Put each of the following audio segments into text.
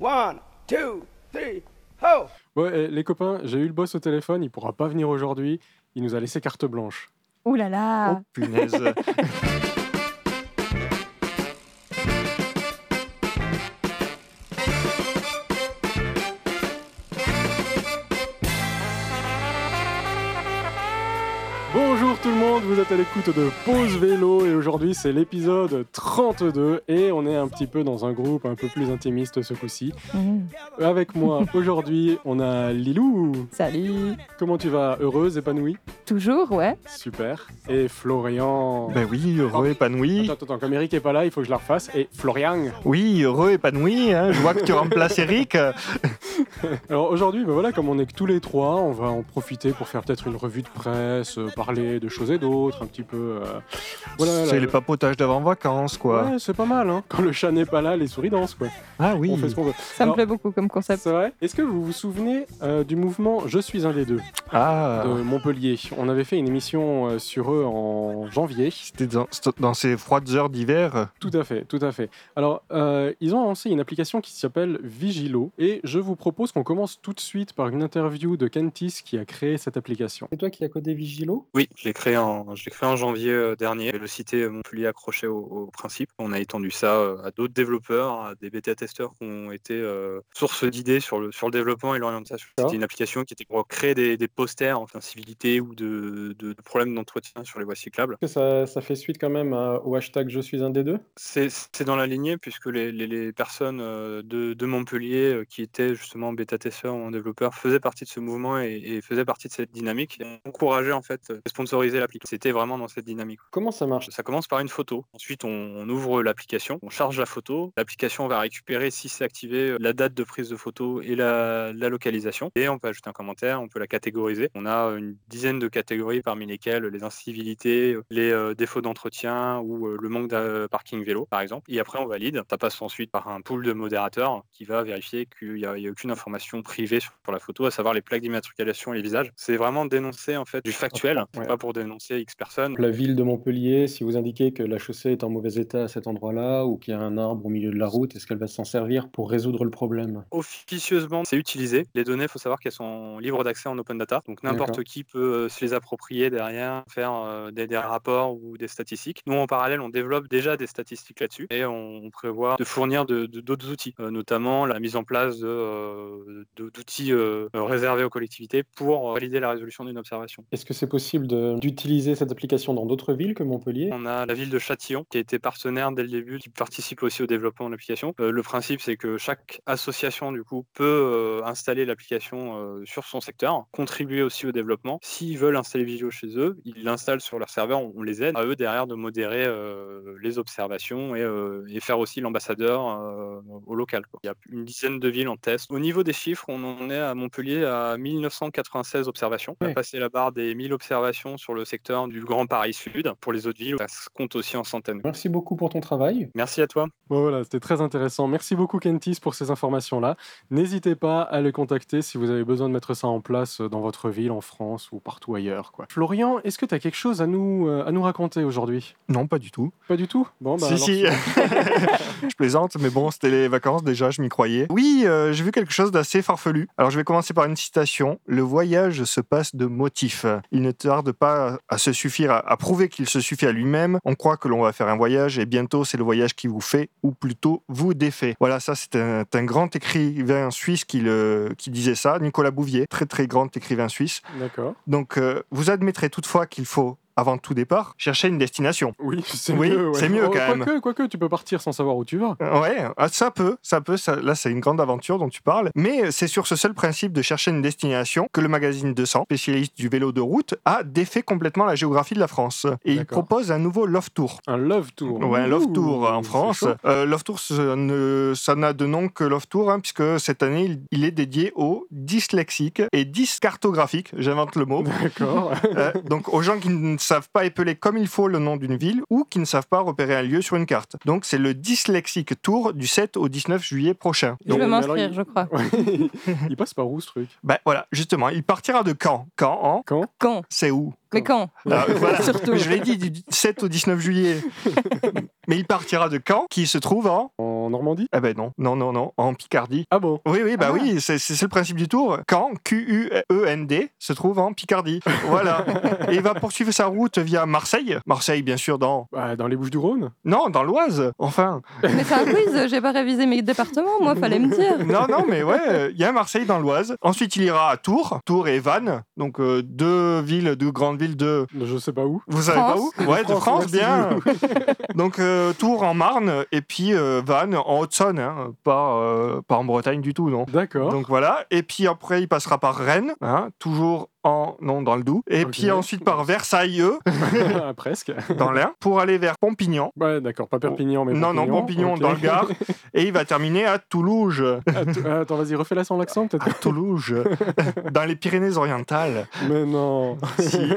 One, two, three, ho! Ouais, eh, les copains, j'ai eu le boss au téléphone, il pourra pas venir aujourd'hui. Il nous a laissé carte blanche. Ouh là là Oh punaise. l'écoute de Pause Vélo et aujourd'hui c'est l'épisode 32 et on est un petit peu dans un groupe un peu plus intimiste ce coup-ci. Mhm. Avec moi aujourd'hui on a Lilou. Salut Comment tu vas? Heureuse, épanouie? Toujours, ouais. Super. Et Florian. ben oui, heureux, épanoui. Attends, attends, comme Eric est pas là, il faut que je la refasse. Et Florian. Oui, heureux, épanoui. hein. Je vois que tu remplaces Eric. Alors aujourd'hui, ben voilà, comme on est que tous les trois, on va en profiter pour faire peut-être une revue de presse, euh, parler de choses et d'autres, un petit peu. euh, voilà, C'est les papotages d'avant-vacances, quoi. Ouais, c'est pas mal, hein. Quand le chat n'est pas là, les souris dansent, quoi. Ah oui. On fait ce qu'on veut. Ça Alors- me plaît beaucoup comme concept. C'est vrai Est-ce que vous vous souvenez euh, du mouvement Je suis un des deux? Ah, de Montpellier On avait fait une émission euh, sur eux en janvier. c'était dans, dans ces froides heures d'hiver. Tout à fait, tout à fait. Alors, euh, ils ont lancé une application qui s'appelle Vigilo et je vous propose qu'on commence tout de suite par une interview de Kentis qui a créé cette application. C'est toi qui as codé Vigilo? Oui, je l'ai créé en, je en janvier euh, dernier. Le est Montpellier accroché au, au principe. On a étendu ça euh, à d'autres développeurs, à des bêta-testeurs qui ont été euh, source d'idées sur le, sur le développement et l'orientation. C'était une application qui était pour créer des, des posters en civilité ou de, de- de problèmes d'entretien sur les voies cyclables. Que ça, ça fait suite quand même à- au hashtag Je suis un des deux? C'est dans la lignée puisque les, les- les personnes euh, de, de Montpellier euh, qui étaient justement bêta-testeurs ou en développeurs faisaient partie de ce mouvement et, et faisaient partie de cette dynamique et encourageaient en fait euh, sponsoriser l'application. C'était vraiment dans cette dynamique. Comment ça marche? Ça commence par une photo. Ensuite, on, on ouvre l'application, on charge la photo. L'application va récupérer, si c'est activé, la date de prise de photo et la, la localisation. Et on peut ajouter un commentaire, on peut la catégoriser. On a une dizaine de catégories parmi lesquelles les incivilités, les euh, défauts d'entretien ou euh, le manque de parking vélo, par exemple. Et après, on valide. Ça passe ensuite par un pool de modérateurs qui va vérifier qu'il n'y a, aucune information privée sur, sur la photo, à savoir les plaques d'immatriculation et les visages. C'est vraiment dénoncer en fait du factuel, Ouais. pas pour dénoncer X personnes. La ville de Montpellier, si vous indiquez que la chaussée est en mauvais état à cet endroit-là ou qu'il y a un arbre au milieu de la route, est-ce qu'elle va s'en servir pour résoudre le problème? Officieusement, c'est utilisé. Les données, il faut savoir qu'elles sont libres d'accès en open data. Donc n'importe qui peut euh, se les approprier derrière, faire euh, des, des rapports ou des statistiques. Nous, en parallèle, on développe déjà des statistiques là-dessus et on, prévoit de fournir d'autres outils, euh, notamment la mise en place d'outils réservés aux collectivités pour valider la résolution d'une observation. Est-ce que c'est possible d'utiliser cette dans d'autres villes que Montpellier On a la ville de Châtillon qui a été partenaire dès le début, qui participe aussi au développement de l'application. Euh, le principe, c'est que chaque association du coup peut euh, installer l'application euh, sur son secteur, contribuer aussi au développement. S'ils veulent installer Vigio chez eux, ils l'installent sur leur serveur, on, on les aide à eux derrière de modérer les observations et, et faire aussi l'ambassadeur au local. quoi. Il y a une dizaine de villes en test. Au niveau des chiffres, on en est à Montpellier à 1996 observations. On a passé la barre des 1000 observations sur le secteur du Grand Paris Sud. Pour les autres villes, ça se compte aussi en centaines. Merci beaucoup pour ton travail. Merci à toi. Bon, voilà, c'était très intéressant. Merci beaucoup Kentis pour ces informations-là. N'hésitez pas à les contacter si vous avez besoin de mettre ça en place dans votre ville, en France ou partout ailleurs. Quoi. Florian, est-ce que tu as quelque chose à nous, euh, à nous raconter aujourd'hui? Non, pas du tout. Pas du tout? Bon, bah, si, alors, si. je plaisante, mais bon, c'était les vacances déjà, je m'y croyais. Oui, euh, j'ai vu quelque chose d'assez farfelu. Alors, je vais commencer par une citation. Le voyage se passe de motifs. Il ne tarde pas à se suffire, à, à prouver qu'il se suffit à lui-même. On croit que l'on va faire un voyage et bientôt, c'est le voyage qui vous fait, ou plutôt vous défait. Voilà, ça, c'est un, un grand écrivain suisse qui, le, qui disait ça, Nicolas Bouvier, très très grand écrivain suisse. D'accord. Donc, euh, vous admettrez toutefois qu'il faut, avant tout départ, chercher une destination. Oui, c'est Oui, mieux. ouais. mieux, Oh, quand même. Quoique, quoique, tu peux partir sans savoir où tu vas. Euh, Ouais, ah, ça peut, ça peut. ça- là, c'est une grande aventure dont tu parles. Mais c'est sur ce seul principe de chercher une destination que le magazine 200, spécialiste du vélo de route, a défait complètement la géographie de la France. Et il propose un nouveau Love Tour. Un love tour. Ouais, un Love Tour Ouh, en France. Euh, Love Tour, ça n'a de nom que Love Tour, hein, puisque cette année, il, il est dédié aux dyslexiques et dyscartographiques. J'invente le mot. D'accord. Euh, donc aux gens qui ne savent pas épeler comme il faut le nom d'une ville ou qui ne savent pas repérer un lieu sur une carte. Donc c'est le Dyslexique Tour du 7 au 19 juillet prochain. Je Donc, vais m'inscrire, il- je crois. Il passe par où ce truc? Ben, voilà, justement, il partira de Caen. Caen, en Quand Quand c'est où? Mais quand Ah, voilà. Surtout. Je l'ai dit, du 7 au 19 juillet. Mais il partira de Caen, qui se trouve en... En Normandie? Ah ben non, non, non, non, en Picardie. Ah bon? Oui, oui, bah Ah. oui, c'est le principe du tour. Caen, Q-U-E-N-D, se trouve en Picardie. Voilà. Et il va poursuivre sa route via Marseille. Marseille, bien sûr, dans... Bah, Dans les Bouches du Rhône Non, dans l'Oise, enfin. Mais c'est un quiz, j'ai pas révisé mes départements, moi, fallait me dire. Non, non, mais ouais, il y a Marseille dans l'Oise. Ensuite, il ira à Tours, Tours et Vannes, donc euh, deux villes, deux grandes villes de... Je sais pas où. Vous savez pas France. où Ouais, de France, bien. Donc euh, Tours en Marne et puis euh, Vannes en Haute-Saône, hein, pas, euh, pas en Bretagne du tout, non. D'accord. Donc voilà, et puis après il passera par Rennes, hein, toujours en non dans le Doubs, et puis ensuite par Versailles Ah, Presque. dans l'Ain pour aller vers Pompignan. Ouais, d'accord. Pas Perpignan, mais non non Pompignan dans le Gard, et il va terminer à Toulouse, Att- Attends, vas-y, refais-la sans l'accent, à peut-être. Toulouse, dans les Pyrénées-Orientales. Mais non. Si.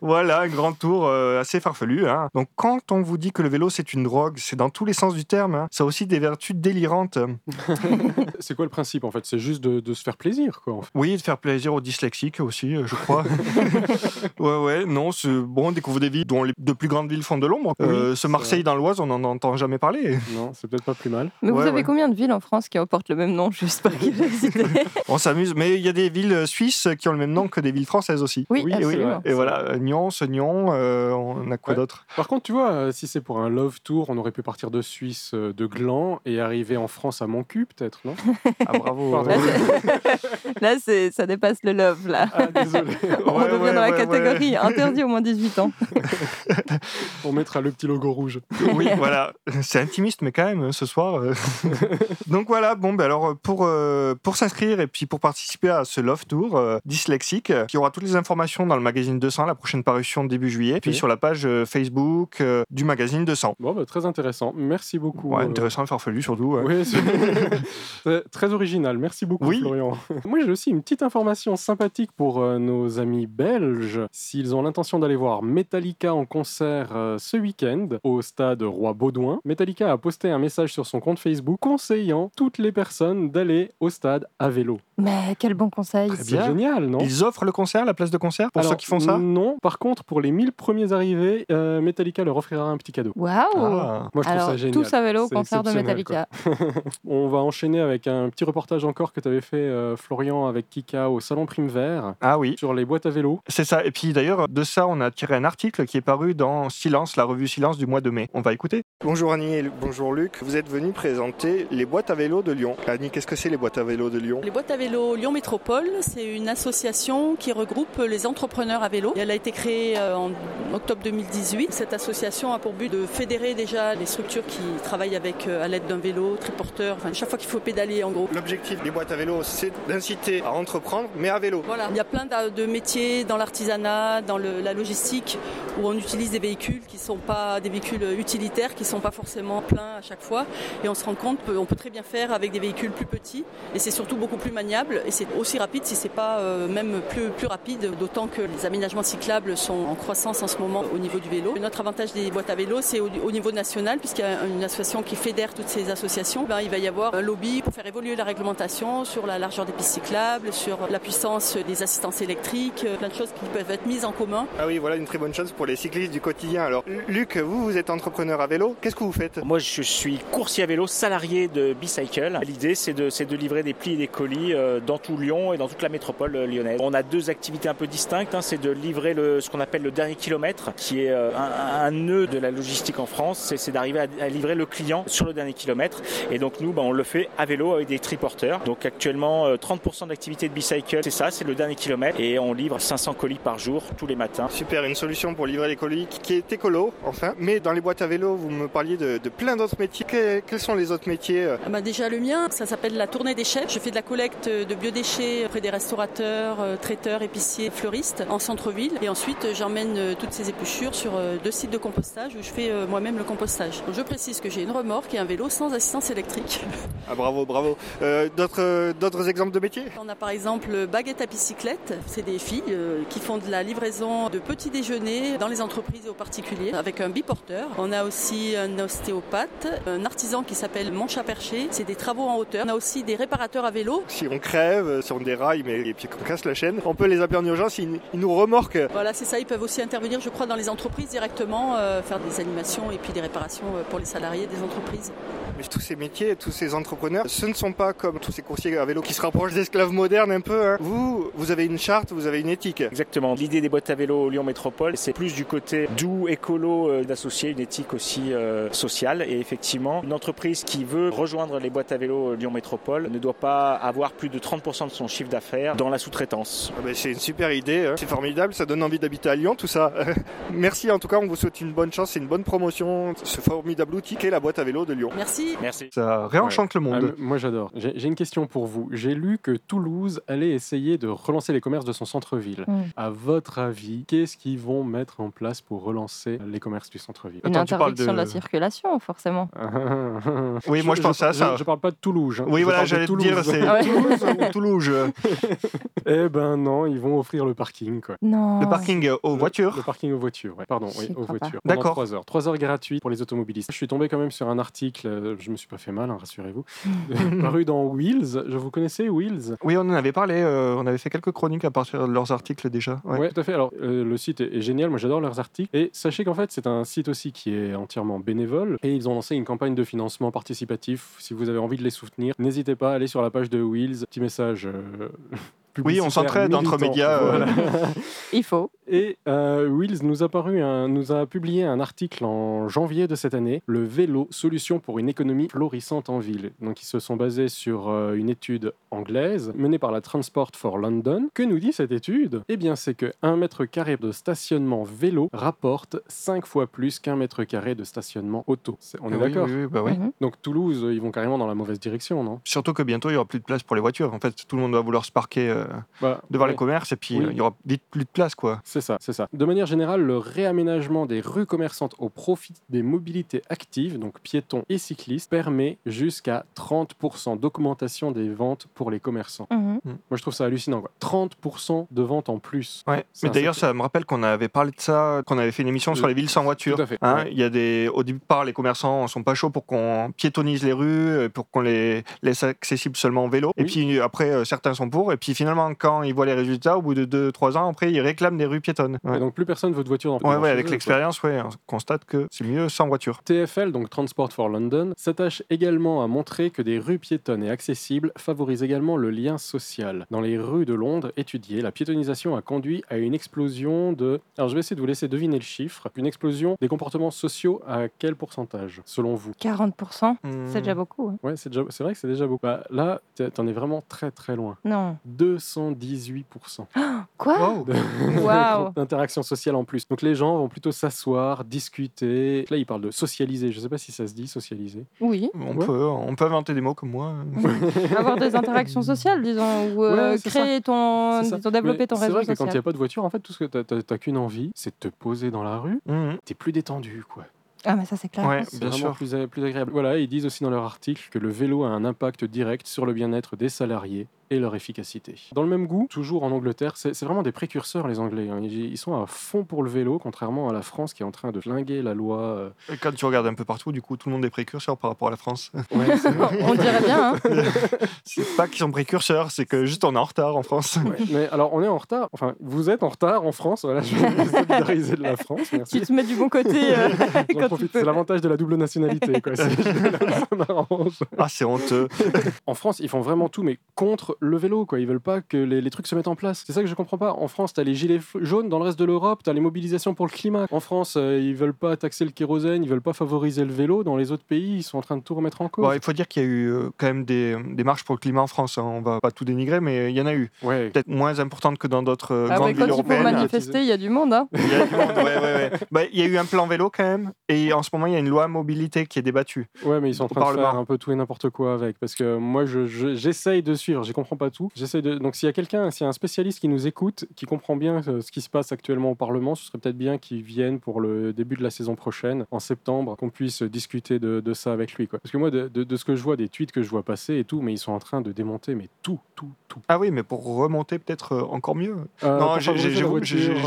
Voilà, un grand tour euh, assez farfelu. hein. Donc quand on vous dit que le vélo c'est une drogue, c'est dans tous les sens du terme. hein. Ça a aussi des vertus délirantes. C'est quoi le principe en fait? C'est juste de, de se faire plaisir, quoi. En fait. Oui, de faire plaisir aux dyslexiques aussi, euh, je crois. ouais, ouais, non, c'est bon, on découvre des villes dont les de plus grandes villes font de l'ombre. Oui, Euh, ce c'est Marseille dans l'Oise, on n'en entend jamais parler. Non, c'est peut-être pas plus mal. Mais vous avez ouais. combien de villes en France qui portent le même nom, juste par curiosité On s'amuse, mais il y a des villes suisses qui ont le même nom que des villes françaises aussi. Oui, Oui, Et, oui, absolument. et voilà, euh, Nyon, Nyon, euh, on a quoi Ouais. d'autre? Par contre, tu vois, euh, si c'est pour un love tour, on aurait pu partir de Suisse, euh, de Gland, et arriver en France à Moncu, peut-être, non? Ah bravo. Là, c'est- Là, ça dépasse le love, là. Ah, désolé. On Ouais, devient ouais, dans la ouais, catégorie interdit au moins 18 ans. On mettra le petit logo rouge. Oui, voilà, c'est intimiste, mais quand même, ce soir. euh. Donc voilà, bon, ben alors pour, euh, pour s'inscrire et puis pour participer à ce Love Tour euh, dyslexique, euh, qui aura toutes les informations dans le magazine 200, la prochaine parution début juillet, puis Ok. sur la page euh, Facebook euh, du magazine 200. Bon, bah, très intéressant. Merci beaucoup. Ouais, intéressant et farfelu surtout. Oui, c'est- très- très original. Merci beaucoup, Oui. Florian. Moi, j'ai aussi une petite information sympathique pour euh, nos amis belges. S'ils ont l'intention d'aller voir Metallica en concert euh, ce week-end au stade Roi Baudouin, Metallica a posté un message sur son compte Facebook conseillant toutes les personnes d'aller au stade à vélo. Mais quel bon conseil. Très C'est bien. génial, non? Ils offrent le concert, la place de concert pour Alors, ceux qui font ça? Non. Par contre, pour les 1000 premiers arrivés, euh, Metallica leur offrira un petit cadeau. Waouh Ah. Moi, je trouve ça génial. tous à vélo au concert de Metallica. On va enchaîner avec un petit reportage encore que tu avais fait, euh, Florian, avec Kika au Salon Prime Vert Ah oui, sur les boîtes à vélo. c'est ça. Et puis d'ailleurs, de ça, on a tiré un article qui est paru dans Silence, la revue Silence du mois de mai. On va écouter. Bonjour Annie et bonjour Luc. Vous êtes venus présenter les boîtes à vélo de Lyon. Annie, qu'est-ce que c'est les boîtes à vélo de Lyon? Les boîtes à vélo Lyon Métropole, c'est une association qui regroupe les entrepreneurs à vélo. Elle a été créée euh, en octobre 2018. Cette association a pour but de fédérer déjà les structures qui travaillent avec euh, à l'aide d'un vélo, triporteur, enfin chaque fois qu'il faut pédaler en gros. L'objectif des boîtes à vélo, c'est d'inciter à entreprendre, mais à vélo. Voilà, il y a plein de métiers dans l'artisanat, dans la logistique, où on utilise des véhicules qui sont pas des véhicules utilitaires, qui sont pas forcément pleins à chaque fois. Et on se rend compte qu'on peut très bien faire avec des véhicules plus petits. Et c'est surtout beaucoup plus maniable. Et c'est aussi rapide si c'est pas euh, même plus, rapide, d'autant que les aménagements cyclables sont en croissance en ce moment au niveau du vélo. Notre avantage des boîtes à vélo, c'est au, au niveau national, puisqu'il y a une association qui fédère toutes ces associations. Ben, il va y avoir un lobby pour faire évoluer la réglementation sur la largeur des pistes cyclables, sur la puissance des assistances électriques, euh, plein de choses qui peuvent être mises en commun. Ah oui, voilà une très bonne chose pour les cyclistes du quotidien. Alors, Luc, vous, vous êtes entrepreneur à vélo. Qu'est-ce que vous faites? Moi, je suis coursier à vélo salarié de Bicycle. L'idée, c'est de, c'est de livrer des plis et des colis euh, dans tout Lyon et dans toute la métropole euh, lyonnaise. On a deux activités un peu distinctes. hein. C'est de livrer le, ce qu'on appelle le dernier kilomètre, qui est un, un nœud de la logistique en France. C'est, c'est d'arriver à, à livrer le client sur le dernier kilomètre. Et donc, nous, ben, on le fait à vélo avec des triporteurs. Donc, actuellement, euh, 30% d'activité de Bicycle, c'est ça, c'est le dernier kilomètre. Et on livre 500 colis par jour, tous les matins. Super, une solution pour livrer les colis qui est écolo, enfin. Mais dans les boîtes à vélo, vous me parliez de, de plein d'autres métiers. Que- quels sont les autres métiers euh Ah bah déjà le mien, ça s'appelle la tournée des chefs. Je fais de la collecte de biodéchets auprès des restaurateurs, euh, traiteurs, épiciers, fleuristes en centre-ville. Et ensuite, euh, j'emmène toutes ces épluchures sur deux sites de compostage où je fais moi-même le compostage. Donc, je précise que j'ai une remorque et un vélo sans assistance électrique. Ah bravo, bravo. Euh, d'autres, d'autres exemples de métiers? On a par exemple baguette à bicyclette. C'est des filles euh, qui font de la livraison de petits déjeuners dans les entreprises et aux particuliers avec un biporteur. On a aussi un ostéopathe, un artisan qui s'appelle Mancha Perché. C'est des travaux en hauteur. On a aussi des réparateurs à vélo. Si on crève euh, sur des rails mais et puis qu'on casse la chaîne, on peut les appeler en urgence, ils, ils nous remorquent. Voilà, c'est ça. Ils peuvent aussi intervenir, je crois, dans les entreprises directement, euh, faire des animations et puis des réparations pour les salariés des entreprises. Mais tous ces métiers, tous ces entrepreneurs, ce ne sont pas comme tous ces coursiers à vélo qui se rapprochent d'esclaves modernes un peu. hein. Vous, vous avez une charte, vous avez une éthique. Exactement. L'idée des boîtes à vélo Lyon Métropole, c'est plus du côté doux, écolo, euh, d'associer une éthique aussi euh, sociale. Et effectivement, une entreprise qui veut rejoindre les boîtes à vélo Lyon Métropole ne doit pas avoir plus de 30% de son chiffre d'affaires dans la sous-traitance. Ah ben, c'est une super idée, hein. c'est formidable, ça donne envie d'habiter à Lyon, tout ça. Merci en tout cas, on vous souhaite une bonne chance, c'est une bonne promotion, ce formidable outil qu'est la boîte à vélo de Lyon. Merci. Merci. Ça réenchante le Ah, monde. m- moi j'adore. J'ai une question pour vous. J'ai lu que Toulouse allait essayer de relancer les commerces de son centre-ville. Mm. À votre avis, qu'est-ce qu'ils vont mettre en place pour relancer les commerces du centre-ville? Une Attends, tu parles interdiction de... de- la circulation, forcément. Oui, moi, je pensais à ça. Je, parle pas de Toulouse. hein. Oui, Je voilà, j'allais te Toulouse. dire, c'est Ah ouais. Toulouse ou Toulouse? Eh ben non, ils vont offrir le parking quoi. Non. Le parking aux Le- voitures. Le parking aux voitures, ouais. pardon, oui, aux voitures. D'accord. 3 heures. 3 heures gratuites pour les automobilistes. Je suis tombé quand même sur un article, euh, je me suis pas fait mal, hein, rassurez-vous, paru dans Wheels. Je vous connaissez Wheels Oui, on en avait parlé, euh, on avait fait quelques chroniques à partir de leurs articles déjà. Ouais. tout à fait. Alors, euh, le site est, est génial. Moi, j'adore leurs articles. Et sachez qu'en fait, c'est un site aussi qui est entièrement bénévole. Et ils ont lancé une campagne de financement participatif. Si vous avez envie de les soutenir, n'hésitez pas à aller sur la page de Wheels. Petit message. euh, Oui, on s'entraide entre médias, euh. Voilà. Il faut. Et euh, Wheels nous a, paru un- nous a publié un article en janvier de cette année, Le vélo, solution pour une économie florissante en ville. Donc ils se sont basés sur euh, une étude anglaise menée par la Transport for London. Que nous dit cette étude? Eh bien c'est que 1 mètre carré de stationnement vélo rapporte 5 fois plus qu'un mètre carré de stationnement auto. On est Oui, d'accord? oui, oui, bah oui. Mhm. Donc Toulouse, ils vont carrément dans la mauvaise direction, non? Surtout que bientôt, il n'y aura plus de place pour les voitures. En fait, tout le monde va vouloir se parquer euh, Bah, devant ouais. les commerces et puis Oui. euh, il y aura vite plus de place. quoi. C'est ça, c'est ça. De manière générale, le réaménagement des rues commerçantes au profit des mobilités actives, donc piétons et cyclistes, permet jusqu'à 30% d'augmentation des ventes pour les commerçants. Mhm. Moi, je trouve ça hallucinant. Quoi. 30% de ventes en plus. Ouais. Mais d'ailleurs, ça me rappelle qu'on avait parlé de ça, qu'on avait fait une émission sur les villes sans voiture. Tout à fait, Hein, ouais. Il y a des, au départ, les commerçants sont pas chauds pour qu'on piétonise les rues, euh, pour qu'on les laisse accessibles seulement en vélo. Et puis après, euh, certains sont pour. Et puis finalement, quand ils voient les résultats, au bout de 2-3 ans, après, ils réclament des rues piétonnes. Ouais, Et donc, plus personne veut de voiture dans Ouais, ouais, avec l'expérience, ouais, on constate que c'est mieux sans voiture. TFL, donc Transport for London, s'attache également à montrer que des rues piétonnes et accessibles favorisent également le lien social. Dans les rues de Londres étudiées, la piétonisation a conduit à une explosion de... Alors je vais essayer de vous laisser deviner le chiffre. Une explosion des comportements sociaux à quel pourcentage, selon vous? 40%, Hmm. c'est déjà beaucoup. hein. Ouais, c'est déjà- c'est vrai que c'est déjà beaucoup. Bah, là, t'en es vraiment très très loin. Non. 218% Quoi? Wow. Waouh. d'interaction sociale en plus. Donc les gens vont plutôt s'asseoir, discuter. Là, ils parlent de socialiser. Je sais pas si ça se dit, socialiser. Oui. On, Ouais. peut, on peut inventer des mots comme moi. Avoir des interactions sociales, disons, ou euh, Ouais, c'est créer ton, C'est disons, développer Mais ton C'est réseau vrai que quand il n'y social. a pas de voiture, en fait, tout ce que t'as t'as qu'une envie, c'est de te poser dans la rue. Mhm. T'es plus détendu, quoi. Ah, mais ça, c'est clair. Ouais, C'est bien vraiment sûr. plus, plus agréable. Voilà, ils disent aussi dans leur article que le vélo a un impact direct sur le bien-être des salariés et leur efficacité. Dans le même goût, toujours en Angleterre, c'est vraiment des précurseurs, les Anglais. hein. Ils, ils sont à fond pour le vélo, contrairement à la France qui est en train de flinguer la loi. euh. Et Quand tu regardes un peu partout, du coup, tout le monde est précurseur par rapport à la France. Ouais. On dirait bien. hein. c'est pas qu'ils sont précurseurs, c'est que juste on est en retard en France. Ouais. Mais alors, on est en retard. Enfin, vous êtes en retard en France. Voilà, je vais solidariser de la France. tu Merci. te mets du bon côté euh, tu. C'est l'avantage de la double nationalité. Quoi. Ah, c'est honteux. En France, ils font vraiment tout, mais contre le vélo. Quoi. Ils veulent pas que les, les trucs se mettent en place. C'est ça que je comprends pas. En France, t'as les gilets jaunes. Dans le reste de l'Europe, t'as les mobilisations pour le climat. En France, euh, ils veulent pas taxer le kérosène. Ils veulent pas favoriser le vélo. Dans les autres pays, ils sont en train de tout remettre en cause. Bon, il faut dire qu'il y a eu euh, quand même des, des marches pour le climat en France. hein. On va pas tout dénigrer, mais il y en a eu. Ouais. Peut-être moins importantes que dans d'autres euh, Ah grandes ouais, villes quand il faut européennes. manifester, il y a du monde. Hein. Il y a du monde, ouais, ouais, ouais. Bah, il y a eu un plan vélo quand même, et en ce moment il y a une loi mobilité qui est débattue. Ouais, mais ils sont en train de faire un peu tout et n'importe quoi avec. Parce que moi, je- je- j'essaye de suivre. Je comprends pas tout. J'essaye de. Donc, s'il y a quelqu'un, s'il y a un spécialiste qui nous écoute, qui comprend bien euh, ce qui se passe actuellement au Parlement, ce serait peut-être bien qu'il vienne pour le début de la saison prochaine, en septembre, qu'on puisse discuter de, de ça avec lui. Quoi. Parce que moi, de, de- de ce que je vois, des tweets que je vois passer et tout, mais ils sont en train de démonter, mais tout, tout, tout. Ah oui, mais pour remonter peut-être euh, encore mieux. Euh, non, j'ai-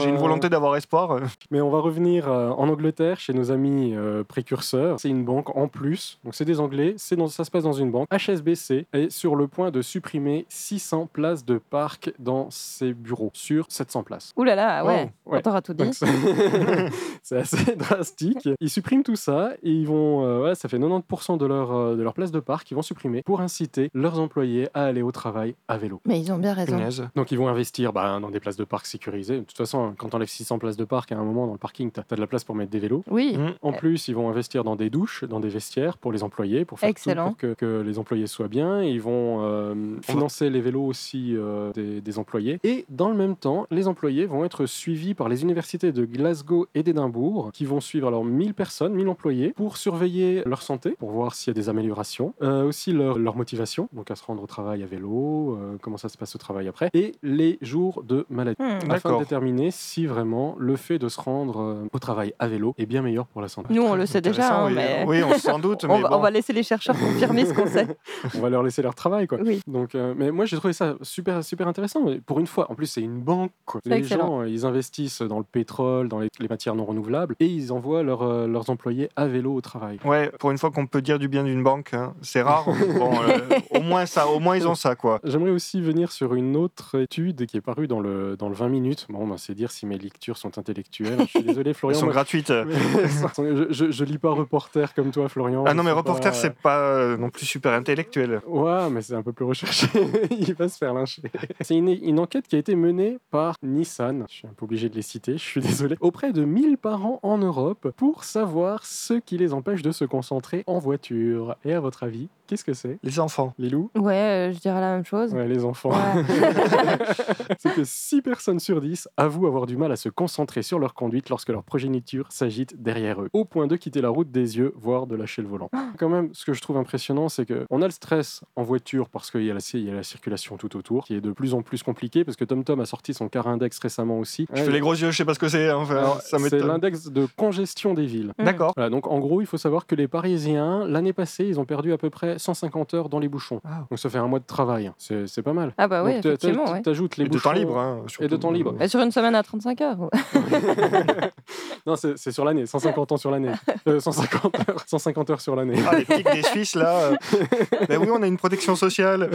une volonté d'avoir espoir. Mais on va revenir en Angleterre chez nos amis euh, précurseurs. C'est une banque en plus. Donc c'est des Anglais. C'est dans, ça se passe dans une banque. HSBC est sur le point de supprimer 600 places de parc dans ses bureaux sur 700 places. Ouh là là, ouais. Oh, ouais. On t'aura tout dit. C'est assez drastique. Ils suppriment tout ça et ils vont, euh, voilà, ça fait 90% de leur, euh, de leur place de parc qu'ils vont supprimer pour inciter leurs employés à aller au travail à vélo. Mais ils ont bien raison. Punaise. Donc ils vont investir bah, dans des places de parc sécurisées. De toute façon, quand on enlève 600 places de parc, à un moment dans le parking, tu as, de la place pour mettre des vélos. Oui. Mm. En plus, ils vont investir dans des douches, dans des vestiaires pour les employés, pour faire Excellent. tout pour que, que les employés soient bien. Ils vont euh, financer les vélos aussi euh, des, des employés. Et dans le même temps, les employés vont être suivis par les universités de Glasgow et d'Édimbourg, qui vont suivre alors 1000 personnes, 1000 employés, pour surveiller leur santé, pour voir s'il y a des améliorations, Euh, aussi leur, leur motivation, donc à se rendre au travail à vélo, euh, comment ça se passe au travail après, et les jours de maladie Hmm. afin de déterminer si vraiment le fait de se rendre au travail à vélo est bien meilleur pour la santé. Nous, on le sait déjà, hein, oui. mais Oui, on s'en doute, on, mais va, bon. on va laisser les chercheurs confirmer ce qu'on sait. on va leur laisser leur travail, quoi. Oui. Donc, euh, mais moi, j'ai trouvé ça super, super intéressant. Pour une fois, en plus, c'est une banque. quoi. Les excellent. gens, euh, ils investissent dans le pétrole, dans les, les matières non renouvelables, et ils envoient leurs, euh, leurs employés à vélo au travail. Ouais, pour une fois qu'on peut dire du bien d'une banque, hein, c'est rare. bon, euh, au moins ça, au moins ils ont ça, quoi. J'aimerais aussi venir sur une autre étude qui est parue dans le, dans le 20 minutes. Bon, bah, c'est dire si mes lectures sont intellectuelles. Je suis désolé, Elles Florian. sont moi- gratuites. je, je, je lis pas reporter comme toi, Florian. Ah non, mais reporter, pas- c'est pas non plus super intellectuel. Ouais, mais c'est un peu plus recherché. Il va se faire lyncher. C'est une, enquête qui a été menée par Nissan, je suis un peu obligé de les citer, je suis désolé, auprès de 1000 parents en Europe pour savoir ce qui les empêche de se concentrer en voiture. Et à votre avis, qu'est-ce que c'est? Les enfants. Lilou Ouais, euh, je dirais la même chose. Ouais, les enfants. Ouais. c'est que 6 personnes sur 10 avouent avoir du mal à se concentrer sur leur conduite lorsque leur progéniture s'agite derrière eux, au point de quitter la route des yeux, voire de lâcher le volant. Quand même, ce que je trouve impressionnant, c'est que on a le stress en voiture parce qu'il y, a la- il y a la circulation tout autour, qui est de plus en plus compliquée, parce que TomTom a sorti son car index récemment aussi. Je Ouais, fais les gros yeux, je sais pas ce que c'est. hein, Enfin, c'est l'index de congestion des villes. Mm. D'accord. Voilà, donc en gros, il faut savoir que les Parisiens, l'année passée, ils ont perdu à peu près 150 heures dans les bouchons. Ah. Donc ça fait un mois de travail. C'est pas mal. Ah bah oui, effectivement. ouais. T'ajoutes les Et de temps bouchons- libre. Hein, Et de temps libre. Bah, sur une semaine à 35 heures. ouais. Non, c'est sur l'année, 150 ans sur l'année. Euh, 150 heures, 150 heures sur l'année. Ah, les pics des Suisses, là. ben oui, on a une protection sociale.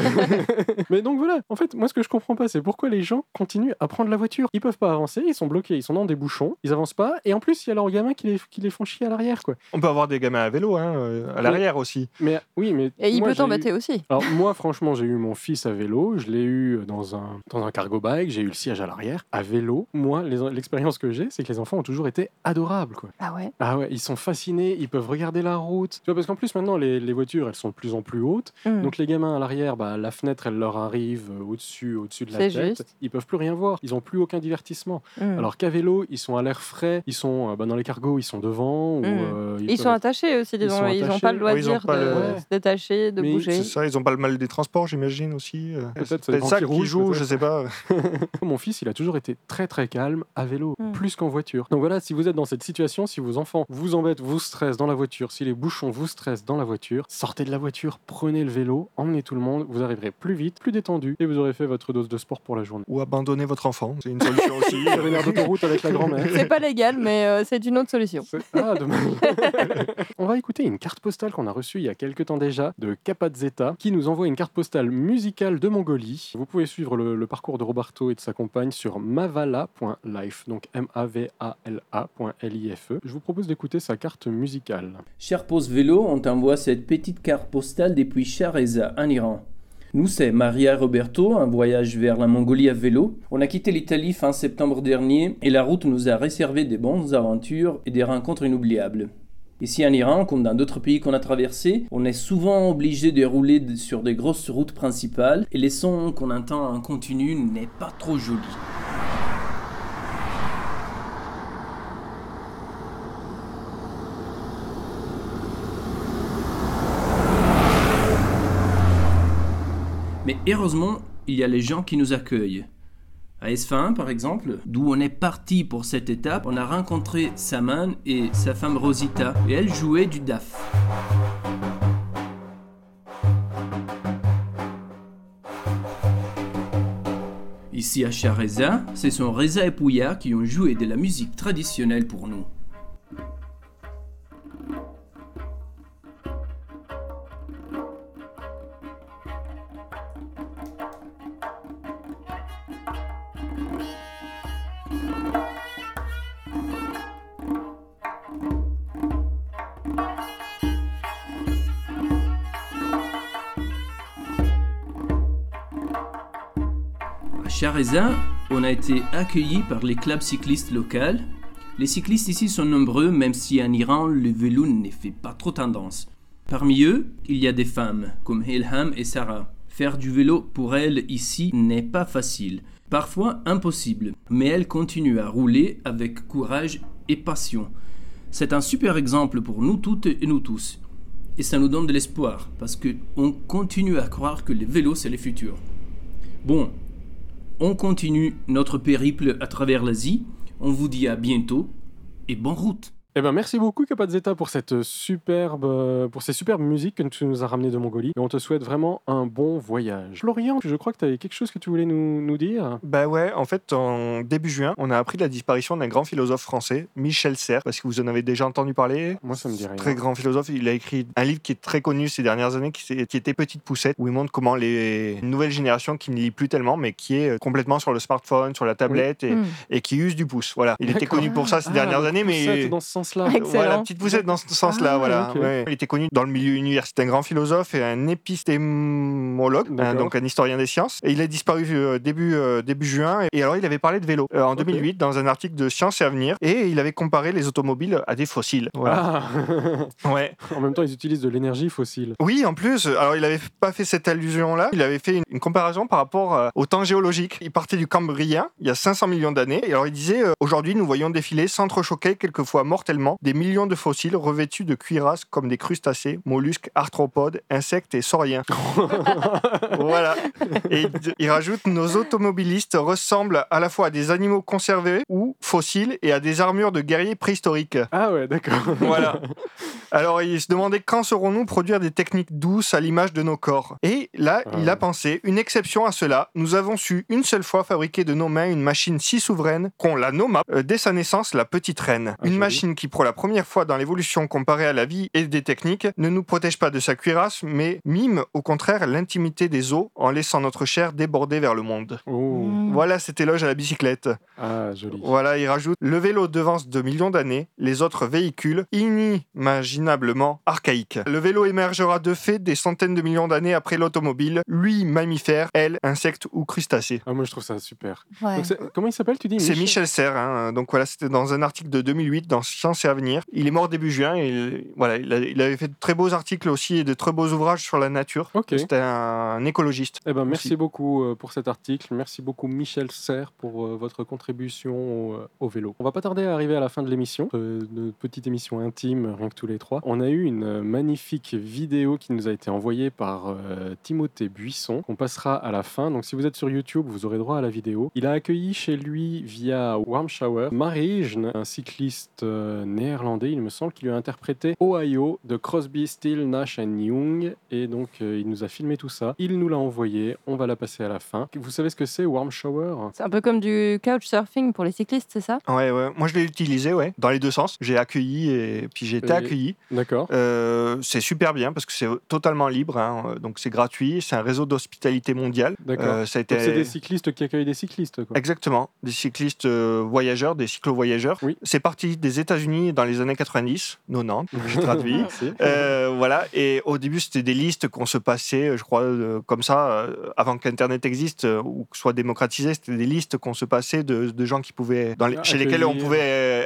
Mais donc voilà, en fait, moi ce que je comprends pas, c'est pourquoi les gens continuent à prendre la voiture. Ils peuvent pas avancer, ils sont bloqués, ils sont dans des bouchons, ils avancent pas, et en plus il y a leurs gamins qui les, qui les font chier à l'arrière, quoi. On peut avoir des gamins à vélo, hein, euh, à l'arrière aussi. Mais oui, mais Et il moi, peut eu- t'embêter aussi. Alors moi franchement j'ai eu mon fils à vélo, je l'ai eu dans un, dans un cargo bike, j'ai eu le siège à l'arrière, à vélo. Moi l'expérience que j'ai c'est que les enfants ont toujours été adorables quoi. Ah ouais? Ah ouais, ils sont fascinés, ils peuvent regarder la route. Tu vois parce qu'en plus maintenant les, les voitures elles sont de plus en plus hautes, Mm. donc les gamins à l'arrière, bah, la fenêtre elle leur arrive euh, au-dessus, au-dessus de la C'est tête. juste. Ils peuvent plus rien voir, ils ont plus aucun divertissement. Mm. Alors qu'à vélo ils sont à l'air frais, ils sont euh, bah, dans les cargos ils sont devant. Ou, Mm. euh, Ils peuvent sont attachés aussi, Ils disons. Ils n'ont pas le loisir pas de le- se détacher, de Mais bouger. C'est ça, ils ont pas le mal des transports, j'imagine aussi. euh. Peut-être, C'est ça qui joue, je sais pas. Mon fils, il a toujours été très très calme à vélo, Mm. plus qu'en voiture. Donc voilà, si vous êtes dans cette situation, si vos enfants vous embêtent, vous stressent dans la voiture, si les bouchons vous stressent dans la voiture, sortez de la voiture, prenez le vélo, emmenez tout le monde, vous arriverez plus vite, plus détendu, et vous aurez fait votre dose de sport pour la journée. Ou abandonner votre enfant, c'est une solution aussi. Aire d'autoroute avec la grand-mère. C'est pas légal, mais euh, c'est une autre solution. C'est- Ah, dommage. On va écouter une carte postale qu'on a reçue il y a quelques temps déjà de Kapadzeta qui nous envoie une carte postale musicale de Mongolie. Vous pouvez suivre le, le parcours de Roberto et de sa compagne sur mavala.life, donc M-A-V-A-L-A.life. Je vous propose d'écouter sa carte musicale. Cher Pause Vélo, on t'envoie cette petite carte postale depuis Shareza, en Iran. Nous, c'est Maria et Roberto, un voyage vers la Mongolie à vélo. On a quitté l'Italie fin septembre dernier et la route nous a réservé des bonnes aventures et des rencontres inoubliables. Ici en Iran, comme dans d'autres pays qu'on a traversés, on est souvent obligé de rouler sur des grosses routes principales et les sons qu'on entend en continu n'est pas trop jolis. Mais heureusement, il y a les gens qui nous accueillent. À Esfahan, par exemple, d'où on est parti pour cette étape, on a rencontré Saman et sa femme Rosita, et elles jouaient du DAF. Ici à Chareza, ce sont Reza et Pouya qui ont joué de la musique traditionnelle pour nous. On a été accueillis par les clubs cyclistes locaux. Les cyclistes ici sont nombreux, même si en Iran, le vélo ne fait pas trop tendance. Parmi eux, il y a des femmes, comme Ilham et Sarah. Faire du vélo pour elles ici n'est pas facile, parfois impossible, mais elles continuent à rouler avec courage et passion. C'est un super exemple pour nous toutes et nous tous. Et ça nous donne de l'espoir, parce qu'on continue à croire que le vélo, c'est le futur. Bon, on continue notre périple à travers l'Asie. On vous dit à bientôt et bonne route. Eh ben merci beaucoup Kapazeta pour cette superbe, euh, pour ces superbes musiques que tu nous as ramenées de Mongolie. Et on te souhaite vraiment un bon voyage. Florian, je crois que tu avais quelque chose que tu voulais nous, nous dire. Bah ouais, en fait, en début juin, on a appris la disparition d'un grand philosophe français, Michel Serres, parce que vous en avez déjà entendu parler? Moi, ça me dit rien. Très grand philosophe, il a écrit un livre qui est très connu ces dernières années, qui, s'est- qui était Petite Poussette, où il montre comment les nouvelles générations qui ne lit plus tellement, mais qui est complètement sur le smartphone, sur la tablette, et, Hmm. et qui use du pouce. Voilà. Il était connu pour ça ces Ah, dernières années, mais dans ce sens-là. Excellent. voilà, petite poussette dans ce sens-là, Ah, voilà. Ouais. Il était connu dans le milieu universitaire, un grand philosophe et un épistémologue, hein, donc un historien des sciences. Et il est disparu euh, début, euh, début juin. Et alors, il avait parlé de vélo euh, en 2008 dans un article de Science et Avenir. Et il avait comparé les automobiles à des fossiles. Voilà. Ah. Ouais. en même temps, ils utilisent de l'énergie fossile. Oui, en plus, alors il avait pas fait cette allusion-là, il avait fait une, une comparaison par rapport au temps géologique. Il partait du Cambrien, il y a 500 millions d'années, et alors il disait aujourd'hui nous voyons défiler s'entrechoquer quelquefois mortellement des millions de fossiles revêtus de cuirasses comme des crustacés, mollusques, arthropodes, insectes et sauriens. voilà. Et il, rajoute nos automobilistes ressemblent à la fois à des animaux conservés ou fossiles et à des armures de guerriers préhistoriques. Ah ouais, d'accord. Voilà. Alors, il se demandait quand saurons-nous produire des techniques douces à l'image de nos corps. Et là, Ah il a pensé une exception à cela. Nous avons su une seule fois fabriquer de nos mains une machine si souveraine qu'on la nomma euh, dès sa naissance la petite reine. Ah, une machine qui, pour la première fois dans l'évolution comparée à la vie et des techniques, ne nous protège pas de sa cuirasse, mais mime au contraire l'intimité des eaux en laissant notre chair déborder vers le monde. Oh. Mm. Voilà cet éloge à la bicyclette. Ah, joli. Voilà, il rajoute Le vélo devance de millions d'années les autres véhicules inimaginablement archaïques. Le vélo émergera de fait des centaines de millions d'années après l'automobile, lui mammifère, elle insecte ou crustacé. Ah, moi, je trouve ça super. Ouais. Donc, c'est- comment il s'appelle, tu dis C'est Michel? Serres, hein. donc voilà, c'était dans un article de 2008 dans Science et Avenir. Il est mort début juin et il- voilà, il, a- il avait fait de très beaux articles aussi et de très beaux ouvrages sur la nature. C'était un, un écologiste. Eh ben, merci Aussi. beaucoup euh, pour cet article. Merci beaucoup, Michel Serre, pour euh, votre contribution au, euh, au vélo. On va pas tarder à arriver à la fin de l'émission, euh, notre petite émission intime, rien que tous les trois. On a eu une magnifique vidéo qui nous a été envoyée par euh, Timothée Buisson, qu'on passera à la fin. Donc, si vous êtes sur YouTube, vous aurez droit à la vidéo. Il a accueilli chez lui, via Warm Shower, Marijne, un cycliste euh, néerlandais, il me semble, qui lui a interprété Ohio de Crosby, Still, Nash and Young. Et donc, euh, il nous a filmé tout ça. Il nous l'a envoyé. On va la passer à la fin. Vous savez ce que c'est, Warm Shower? C'est un peu comme du couchsurfing pour les cyclistes, c'est ça? Ouais, ouais. Moi, je l'ai utilisé, ouais, dans les deux sens. J'ai accueilli et puis j'ai été Et- accueilli. D'accord. Euh, c'est super bien parce que c'est totalement libre, hein, donc c'est gratuit. C'est un réseau d'hospitalité mondiale. D'accord. Euh, ça a été Donc, c'est des cyclistes qui accueillent des cyclistes, quoi. exactement des cyclistes euh, voyageurs, des cyclo-voyageurs. Oui. C'est parti des États-Unis dans les années 90, 90. J'ai traduit. Merci. Euh, voilà, et au début c'était des listes qu'on se passait, je crois, euh, comme ça, euh, avant qu'Internet existe euh, ou que soit démocratisé, c'était des listes qu'on se passait de, de gens qui pouvaient, dans les- Ah, chez lesquels on pouvait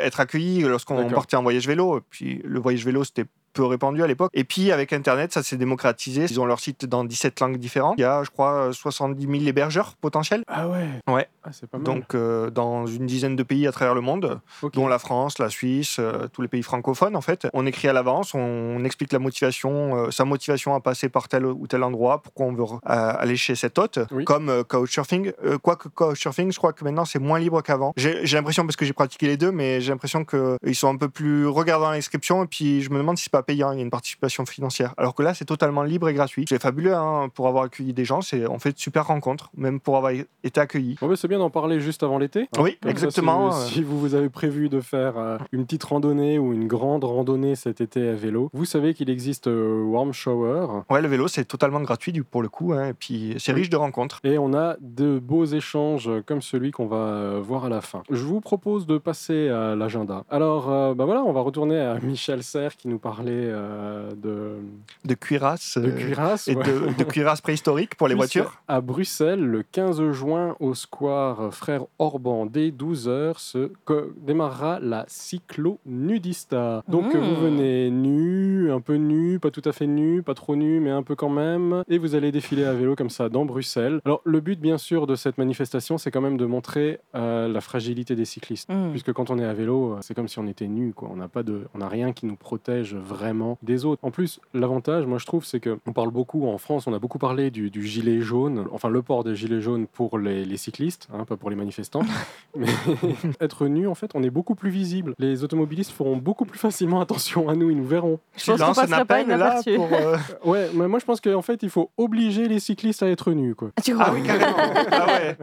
être accueillis lorsqu'on partait en voyage vélo. Et puis le voyage vélo c'était peu répandu à l'époque. Et puis avec Internet, ça s'est démocratisé. Ils ont leur site dans 17 langues différentes. Il y a, je crois, 70 000 hébergeurs potentiels. Ah ouais Ouais. Ah, c'est pas mal. Donc euh, dans une dizaine de pays à travers le monde, Ok. dont la France, la Suisse, euh, tous les pays francophones en fait. On écrit à l'avance, on, on explique la motivation, euh, sa motivation à passer par tel ou tel endroit, pourquoi on veut euh, aller chez cet hôte, Oui. comme euh, Couchsurfing. Euh, quoique Couchsurfing, je crois que maintenant c'est moins libre qu'avant. J'ai j'ai l'impression, parce que j'ai pratiqué les deux, mais j'ai l'impression qu'ils sont un peu plus regardants à l'inscription, et puis je me demande si c'est pas payant, il y a une participation financière. Alors que là, c'est totalement libre et gratuit. C'est fabuleux hein, pour avoir accueilli des gens, c'est on fait de super rencontres, même pour avoir été accueilli. Bah, c'est bien d'en parler juste avant l'été. Oui, Comme ça, exactement. si, si vous, vous avez prévu de faire euh, une petite randonnée ou une grande randonnée cet été à vélo, vous savez qu'il existe euh, Warm Shower. Ouais, le vélo, c'est totalement gratuit du- pour le coup, hein, et puis c'est riche de rencontres. Et on a de beaux échanges euh, comme celui qu'on va euh, voir à la fin. Je vous propose de passer à l'agenda. Alors, euh, bah voilà, on va retourner à Michel Serres qui nous parlait euh, de, De cuirasse de euh, cuirasse. et ouais. de, de cuirasse préhistorique pour les voitures. À Bruxelles, le 15 juin, au square Frère Orban, dès 12h, se co- démarrera la cyclo-nudista. Donc Mmh. vous venez nu, un peu nu, pas tout à fait nu, pas trop nu, mais un peu quand même, et vous allez défiler à vélo comme ça dans Bruxelles. Alors le but, bien sûr, de cette manifestation, c'est quand même de montrer euh, la fragilité des cyclistes. Mm. Puisque quand on est à vélo, c'est comme si on était nu, quoi. On n'a pas de, on n'a rien qui nous protège vraiment des autres. En plus, l'avantage, moi je trouve, c'est que on parle beaucoup en France, on a beaucoup parlé du, du gilet jaune, enfin le port des gilets jaunes pour les, les cyclistes, hein, pas pour les manifestants. Mais être nu, en fait, on est beaucoup plus visible. Les automobilistes feront beaucoup plus facilement attention à nous, ils nous verront. Je pense qu'on passerait pas inaperçu. pour. euh, Ouais, mais moi je pense qu'en fait, il faut obliger les cyclistes à être nus, quoi. Ah, tu crois Ah oui, carrément. ah ouais.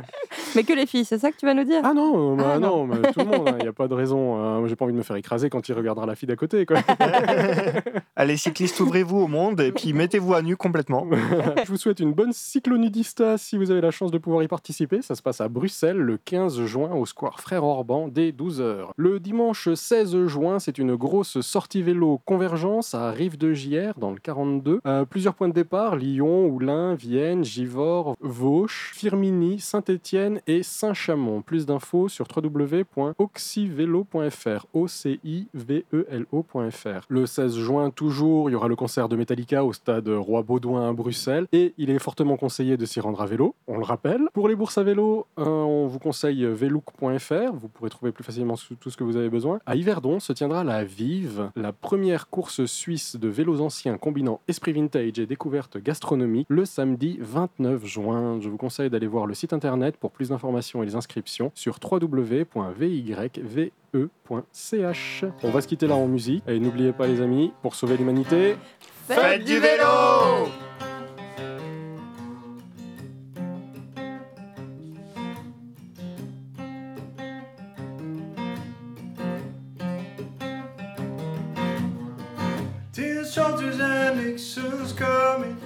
Mais que les filles, c'est ça que tu vas nous dire? Ah non, bah Ah, non, mais tout le monde, il n'y a pas de raison. hein. Moi, j'ai pas envie de me faire écraser quand il regardera la fille d'à côté, quoi. Allez, cyclistes, ouvrez-vous au monde et puis mettez-vous à nu complètement. Je vous souhaite une bonne cyclonudista si vous avez la chance de pouvoir y participer. Ça se passe à Bruxelles le 15 juin au Square Frère Orban dès 12h. Le dimanche 16 juin, c'est une grosse sortie vélo convergence à Rive de Gier dans le 42. Euh, plusieurs points de départ Lyon, Oulin, Vienne, Givors, Vauche, Firminy, Saint-Étienne et Saint-Chamond. Plus d'infos sur www.oxyvelo.fr. O C I V E L O.fr. Le 16 juin toujours, il y aura le concert de Metallica au stade Roi Baudouin à Bruxelles et il est fortement conseillé de s'y rendre à vélo, on le rappelle. Pour les bourses à vélo, euh, on vous conseille velook.fr, vous pourrez trouver plus facilement tout ce que vous avez besoin. À Yverdon se tiendra la Vive, la première course suisse de vélos anciens combinant esprit vintage et découverte gastronomique le samedi 29 juin. Je vous conseille d'aller voir le site internet pour plus d'informations et les inscriptions sur www.vyve.ch. On va se quitter là en musique et n'oubliez pas les amis, pour sauver l'humanité, Faites du vélo Tears, shoulders, and Nixon's coming.